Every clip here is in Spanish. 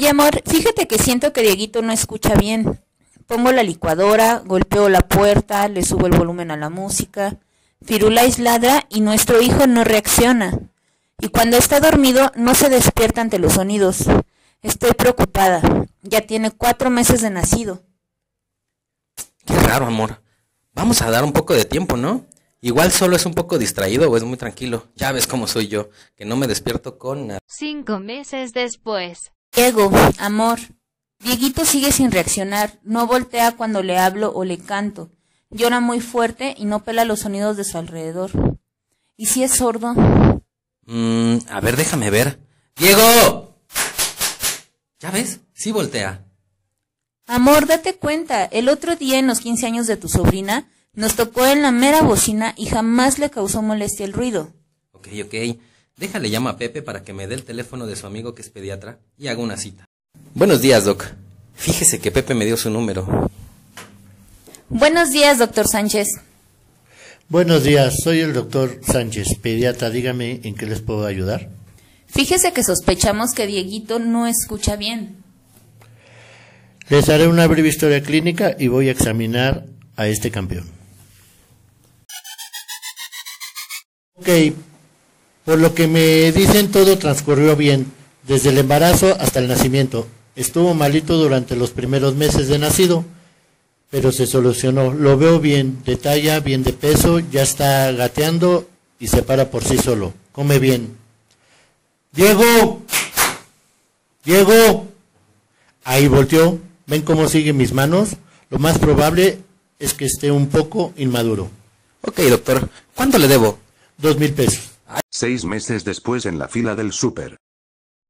Oye, amor, fíjate que siento que Dieguito no escucha bien. Pongo la licuadora, golpeo la puerta, le subo el volumen a la música. Firulais ladra y nuestro hijo no reacciona. Y cuando está dormido no se despierta ante los sonidos. Estoy preocupada. Ya tiene cuatro meses de nacido. Qué raro, amor. Vamos a dar un poco de tiempo, ¿no? Igual solo es un poco distraído o es muy tranquilo. Ya ves cómo soy yo, que no me despierto con nada. Cinco meses después. Diego, amor. Dieguito sigue sin reaccionar. No voltea cuando le hablo o le canto. Llora muy fuerte y no pela los sonidos de su alrededor. ¿Y si es sordo? Mmm, a ver, déjame ver. ¡Diego! ¿Ya ves? Sí voltea. Amor, date cuenta. El otro día en los 15 años de tu sobrina nos tocó en la mera bocina y jamás le causó molestia el ruido. Ok, ok. Déjale llama a Pepe para que me dé el teléfono de su amigo que es pediatra y haga una cita. Buenos días, Doc. Fíjese que Pepe me dio su número. Buenos días, doctor Sánchez. Buenos días, soy el doctor Sánchez, pediatra. Dígame en qué les puedo ayudar. Fíjese que sospechamos que Dieguito no escucha bien. Les haré una breve historia clínica y voy a examinar a este campeón. Ok, por lo que me dicen todo transcurrió bien, desde el embarazo hasta el nacimiento. Estuvo malito durante los primeros meses de nacido, pero se solucionó. Lo veo bien, de talla, bien de peso, ya está gateando y se para por sí solo. Come bien. Diego, Diego, ahí volteó. ¿Ven cómo siguen mis manos? Lo más probable es que esté un poco inmaduro. Ok, doctor. ¿Cuánto le debo? Dos mil pesos. Seis meses después en la fila del súper.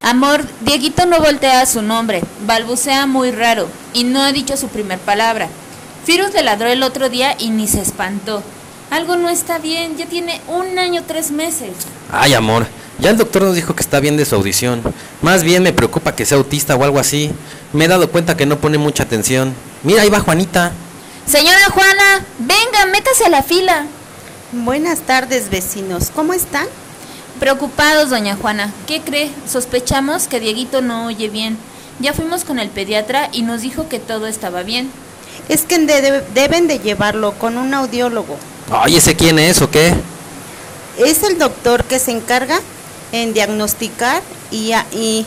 Amor, Dieguito no voltea su nombre, balbucea muy raro y no ha dicho su primer palabra. Firus le ladró el otro día y ni se espantó. Algo no está bien, ya tiene un año tres meses. Ay, amor. Ya el doctor nos dijo que está bien de su audición. Más bien me preocupa que sea autista o algo así. Me he dado cuenta que no pone mucha atención. Mira, ahí va Juanita. Señora Juana, venga, métase a la fila. Buenas tardes, vecinos. ¿Cómo están? Preocupados, doña Juana. ¿Qué cree? Sospechamos que Dieguito no oye bien. Ya fuimos con el pediatra y nos dijo que todo estaba bien. Es que de- deben de llevarlo con un audiólogo. Ay, ¿ese quién es o qué? Es el doctor que se encarga en diagnosticar y, a- y,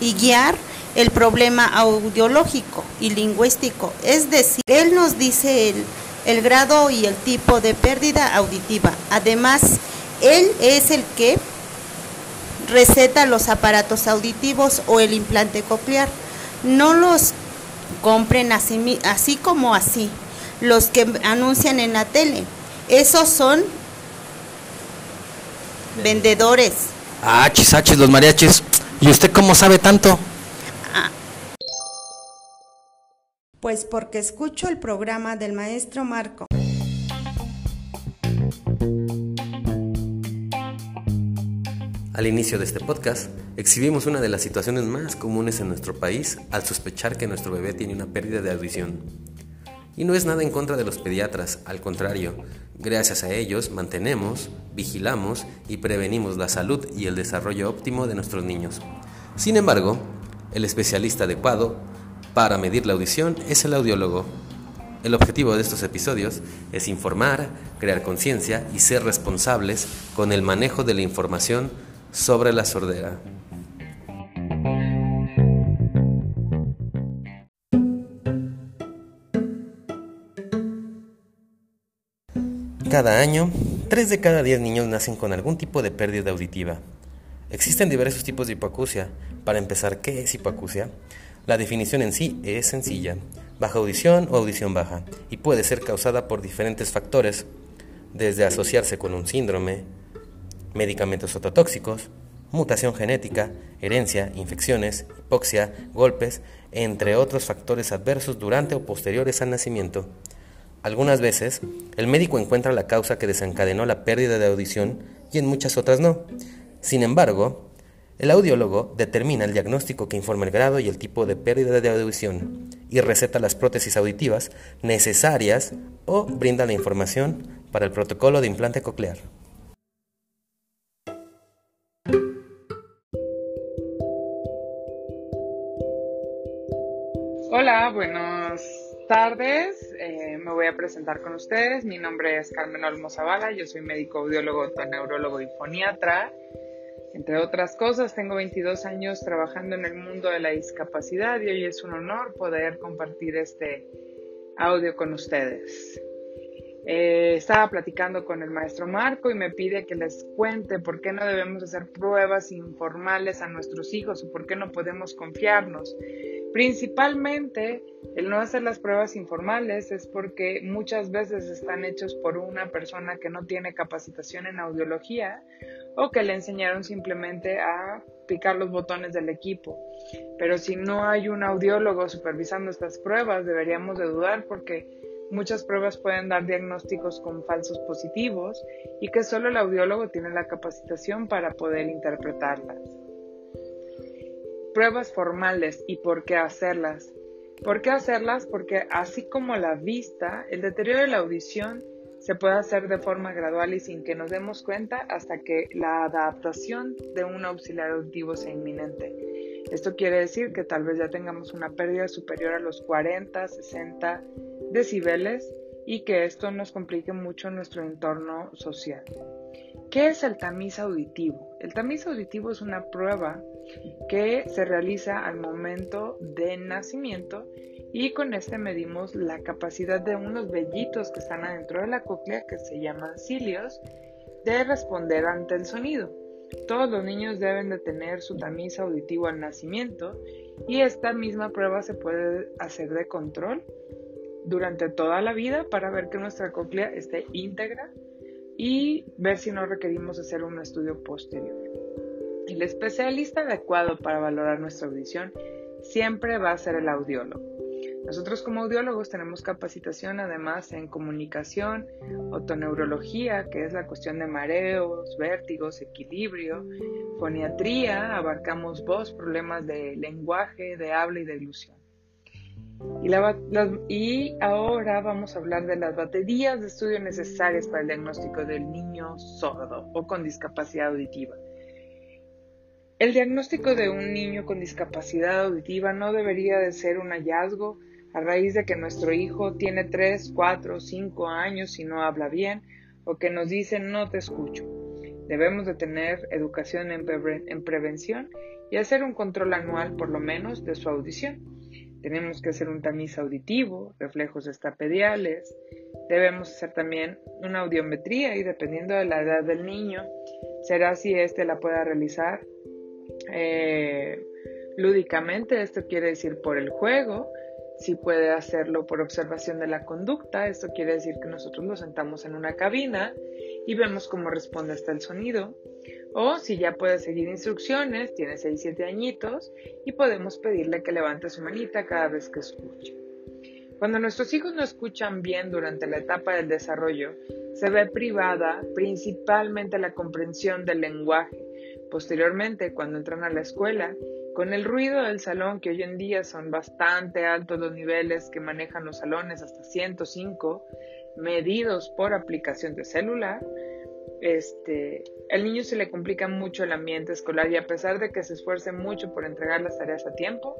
y guiar el problema audiológico y lingüístico. Es decir, él nos dice el, el grado y el tipo de pérdida auditiva. Además, él es el que receta los aparatos auditivos o el implante coclear. No los compren así, como así, los que anuncian en la tele. Esos son vendedores. Ah, chisachis, los mariachis. ¿Y usted cómo sabe tanto? Pues porque escucho el programa del maestro Marco. Al inicio de este podcast, exhibimos una de las situaciones más comunes en nuestro país al sospechar que nuestro bebé tiene una pérdida de audición. Y no es nada en contra de los pediatras, al contrario, gracias a ellos mantenemos, vigilamos y prevenimos la salud y el desarrollo óptimo de nuestros niños. Sin embargo, el especialista adecuado para medir la audición es el audiólogo. El objetivo de estos episodios es informar, crear conciencia y ser responsables con el manejo de la información sobre la sordera. Cada año, 3 de cada 10 niños nacen con algún tipo de pérdida auditiva. Existen diversos tipos de hipoacusia. Para empezar, ¿qué es hipoacusia? La definición en sí es sencilla, baja audición o audición baja, y puede ser causada por diferentes factores, desde asociarse con un síndrome, medicamentos ototóxicos, mutación genética, herencia, infecciones, hipoxia, golpes, entre otros factores adversos durante o posteriores al nacimiento. Algunas veces, el médico encuentra la causa que desencadenó la pérdida de audición y en muchas otras no. Sin embargo, el audiólogo determina el diagnóstico que informa el grado y el tipo de pérdida de audición y receta las prótesis auditivas necesarias o brinda la información para el protocolo de implante coclear. Hola, buenas tardes. Eh, me voy a presentar con ustedes. Mi nombre es Carmen Olmo Zavala. Yo soy médico audiólogo, neurólogo y foniatra. Entre otras cosas, tengo 22 años trabajando en el mundo de la discapacidad y hoy es un honor poder compartir este audio con ustedes. Eh, estaba platicando con el maestro Marco y me pide que les cuente por qué no debemos hacer pruebas informales a nuestros hijos o por qué no podemos confiarnos. Principalmente, el no hacer las pruebas informales es porque muchas veces están hechos por una persona que no tiene capacitación en audiología o que le enseñaron simplemente a picar los botones del equipo. Pero si no hay un audiólogo supervisando estas pruebas, deberíamos de dudar porque Muchas pruebas pueden dar diagnósticos con falsos positivos y que solo el audiólogo tiene la capacitación para poder interpretarlas. Pruebas formales y por qué hacerlas. ¿Por qué hacerlas? Porque así como la vista, el deterioro de la audición se puede hacer de forma gradual y sin que nos demos cuenta hasta que la adaptación de un auxiliar auditivo sea inminente. Esto quiere decir que tal vez ya tengamos una pérdida superior a los 40, 60 decibeles y que esto nos complique mucho nuestro entorno social. ¿Qué es el tamiz auditivo? El tamiz auditivo es una prueba que se realiza al momento de nacimiento y con este medimos la capacidad de unos vellitos que están adentro de la cóclea que se llaman cilios de responder ante el sonido. Todos los niños deben de tener su tamiz auditivo al nacimiento y esta misma prueba se puede hacer de control durante toda la vida para ver que nuestra cóclea esté íntegra y ver si no requerimos hacer un estudio posterior. El especialista adecuado para valorar nuestra audición siempre va a ser el audiólogo. Nosotros como audiólogos tenemos capacitación además en comunicación, otoneurología, que es la cuestión de mareos, vértigos, equilibrio, foniatría, abarcamos voz, problemas de lenguaje, de habla y de ilusión. Y, ahora vamos a hablar de las baterías de estudio necesarias para el diagnóstico del niño sordo o con discapacidad auditiva. El diagnóstico de un niño con discapacidad auditiva no debería de ser un hallazgo a raíz de que nuestro hijo tiene 3, 4, 5 años y no habla bien o que nos dice no te escucho. Debemos de tener educación en prevención y hacer un control anual por lo menos de su audición. Tenemos que hacer un tamiz auditivo, reflejos estapediales. Debemos hacer también una audiometría y dependiendo de la edad del niño, será si éste la pueda realizar eh, lúdicamente, esto quiere decir por el juego, si puede hacerlo por observación de la conducta, esto quiere decir que nosotros nos sentamos en una cabina y vemos cómo responde hasta el sonido. O si ya puede seguir instrucciones, tiene 6, 7 añitos y podemos pedirle que levante su manita cada vez que escuche. Cuando nuestros hijos no escuchan bien durante la etapa del desarrollo, se ve privada principalmente la comprensión del lenguaje. Posteriormente, cuando entran a la escuela, con el ruido del salón, que hoy en día son bastante altos los niveles que manejan los salones, hasta 105, medidos por aplicación de celular, este, el niño se le complica mucho el ambiente escolar y a pesar de que se esfuerce mucho por entregar las tareas a tiempo,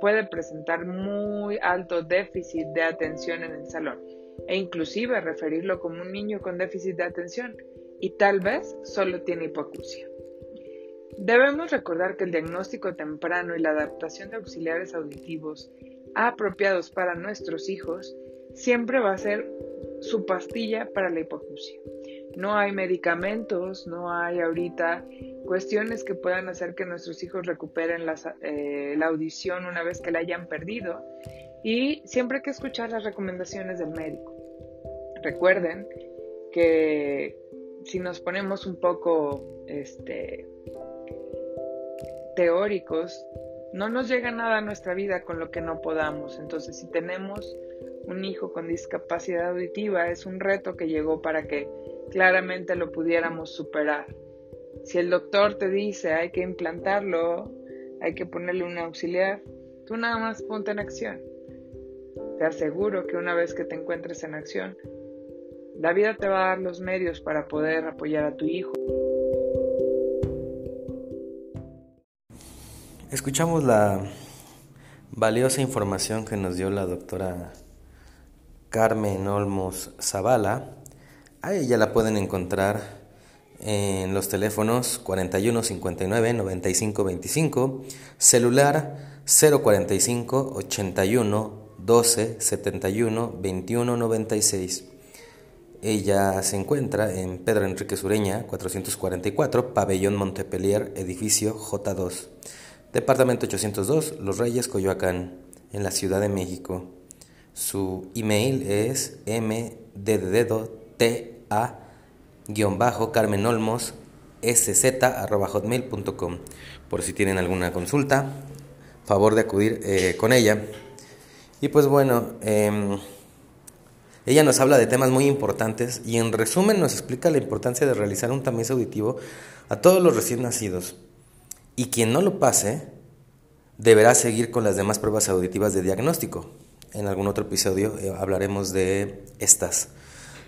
puede presentar muy alto déficit de atención en el salón e inclusive referirlo como un niño con déficit de atención y tal vez solo tiene hipoacusia. Debemos recordar que el diagnóstico temprano y la adaptación de auxiliares auditivos apropiados para nuestros hijos siempre va a ser su pastilla para la hipoacusia. No hay medicamentos, no hay ahorita cuestiones que puedan hacer que nuestros hijos recuperen eh, la audición una vez que la hayan perdido y siempre hay que escuchar las recomendaciones del médico. Recuerden que si nos ponemos un poco este, teóricos, no nos llega nada a nuestra vida con lo que no podamos. Entonces, si tenemos un hijo con discapacidad auditiva, es un reto que llegó para que claramente lo pudiéramos superar. Si el doctor te dice hay que implantarlo, hay que ponerle un auxiliar, tú nada más ponte en acción. Te aseguro que una vez que te encuentres en acción, la vida te va a dar los medios para poder apoyar a tu hijo. Escuchamos la Valiosa información que nos dio la doctora Carmen Olmos Zavala. A ella la pueden encontrar en los teléfonos 41 59 95 25, celular 045 81 12 71 21 96. Ella se encuentra en Pedro Enrique Sureña, 444, Pabellón Montepelier, edificio J2, Departamento 802, Los Reyes, Coyoacán, en la Ciudad de México. Su email es mdddta Olmos sz.hotmail.com por si tienen alguna consulta, favor de acudir eh, con ella. Y pues bueno, em, ella nos habla de temas muy importantes y en resumen nos explica la importancia de realizar un tamiz auditivo a todos los recién nacidos. Y quien no lo pase deberá seguir con las demás pruebas auditivas de diagnóstico. En algún otro episodio eh, hablaremos de estas.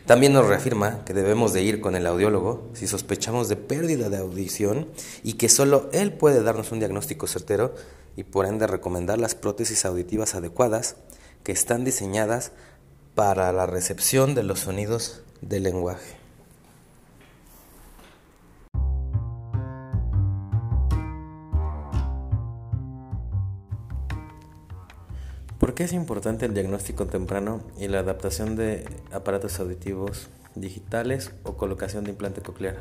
También nos reafirma que debemos de ir con el audiólogo si sospechamos de pérdida de audición y que solo él puede darnos un diagnóstico certero y por ende recomendar las prótesis auditivas adecuadas que están diseñadas para la recepción de los sonidos del lenguaje. Qué es importante el diagnóstico temprano y la adaptación de aparatos auditivos digitales o colocación de implante coclear?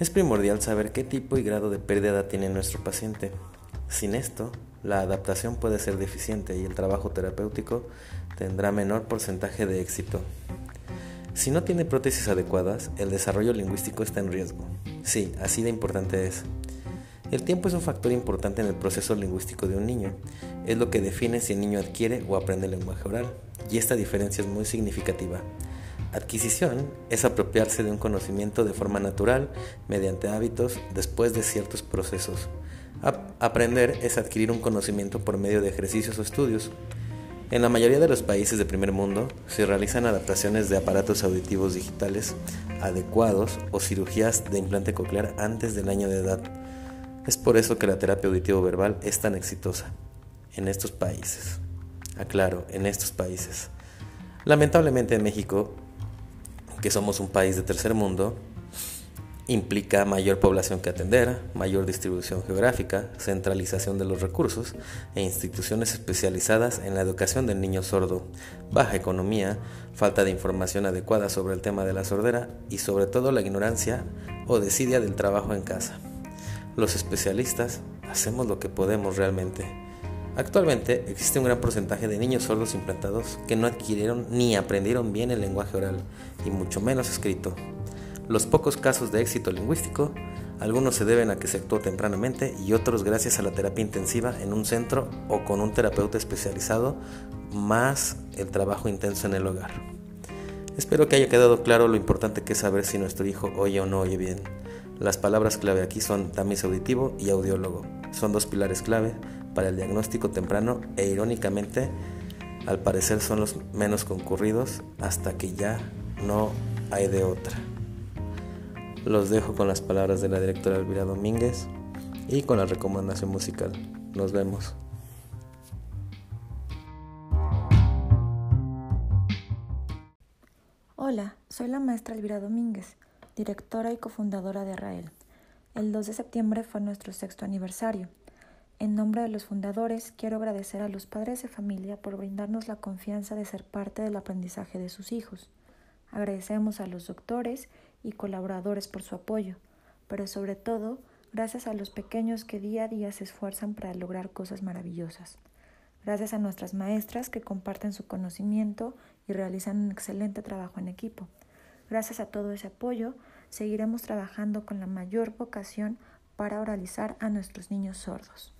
Es primordial saber qué tipo y grado de pérdida tiene nuestro paciente. Sin esto, la adaptación puede ser deficiente y el trabajo terapéutico tendrá menor porcentaje de éxito. Si no tiene prótesis adecuadas, el desarrollo lingüístico está en riesgo. Sí, así de importante es. El tiempo es un factor importante en el proceso lingüístico de un niño. Es lo que define si el niño adquiere o aprende el lenguaje oral, y esta diferencia es muy significativa. Adquisición es apropiarse de un conocimiento de forma natural mediante hábitos después de ciertos procesos. aprender es adquirir un conocimiento por medio de ejercicios o estudios. En la mayoría de los países de primer mundo se realizan adaptaciones de aparatos auditivos digitales adecuados o cirugías de implante coclear antes del año de edad. Es por eso que la terapia auditivo-verbal es tan exitosa en estos países. Aclaro, en estos países. Lamentablemente en México, que somos un país de tercer mundo, implica mayor población que atender, mayor distribución geográfica, centralización de los recursos e instituciones especializadas en la educación del niño sordo, baja economía, falta de información adecuada sobre el tema de la sordera y sobre todo la ignorancia o desidia del trabajo en casa. Los especialistas hacemos lo que podemos realmente. Actualmente existe un gran porcentaje de niños sordos implantados que no adquirieron ni aprendieron bien el lenguaje oral y mucho menos escrito. Los pocos casos de éxito lingüístico, algunos se deben a que se actuó tempranamente y otros gracias a la terapia intensiva en un centro o con un terapeuta especializado, más el trabajo intenso en el hogar. Espero que haya quedado claro lo importante que es saber si nuestro hijo oye o no oye bien. Las palabras clave aquí son tamiz auditivo y audiólogo. Son dos pilares clave para el diagnóstico temprano e irónicamente al parecer son los menos concurridos hasta que ya no hay de otra. Los dejo con las palabras de la directora Elvira Domínguez y con la recomendación musical. Nos vemos. Hola, soy la maestra Elvira Domínguez, directora y cofundadora de Rael. El 2 de septiembre fue nuestro sexto aniversario. En nombre de los fundadores, quiero agradecer a los padres de familia por brindarnos la confianza de ser parte del aprendizaje de sus hijos. Agradecemos a los doctores y colaboradores por su apoyo, pero sobre todo gracias a los pequeños que día a día se esfuerzan para lograr cosas maravillosas. Gracias a nuestras maestras que comparten su conocimiento y realizan un excelente trabajo en equipo. Gracias a todo ese apoyo, seguiremos trabajando con la mayor vocación para oralizar a nuestros niños sordos.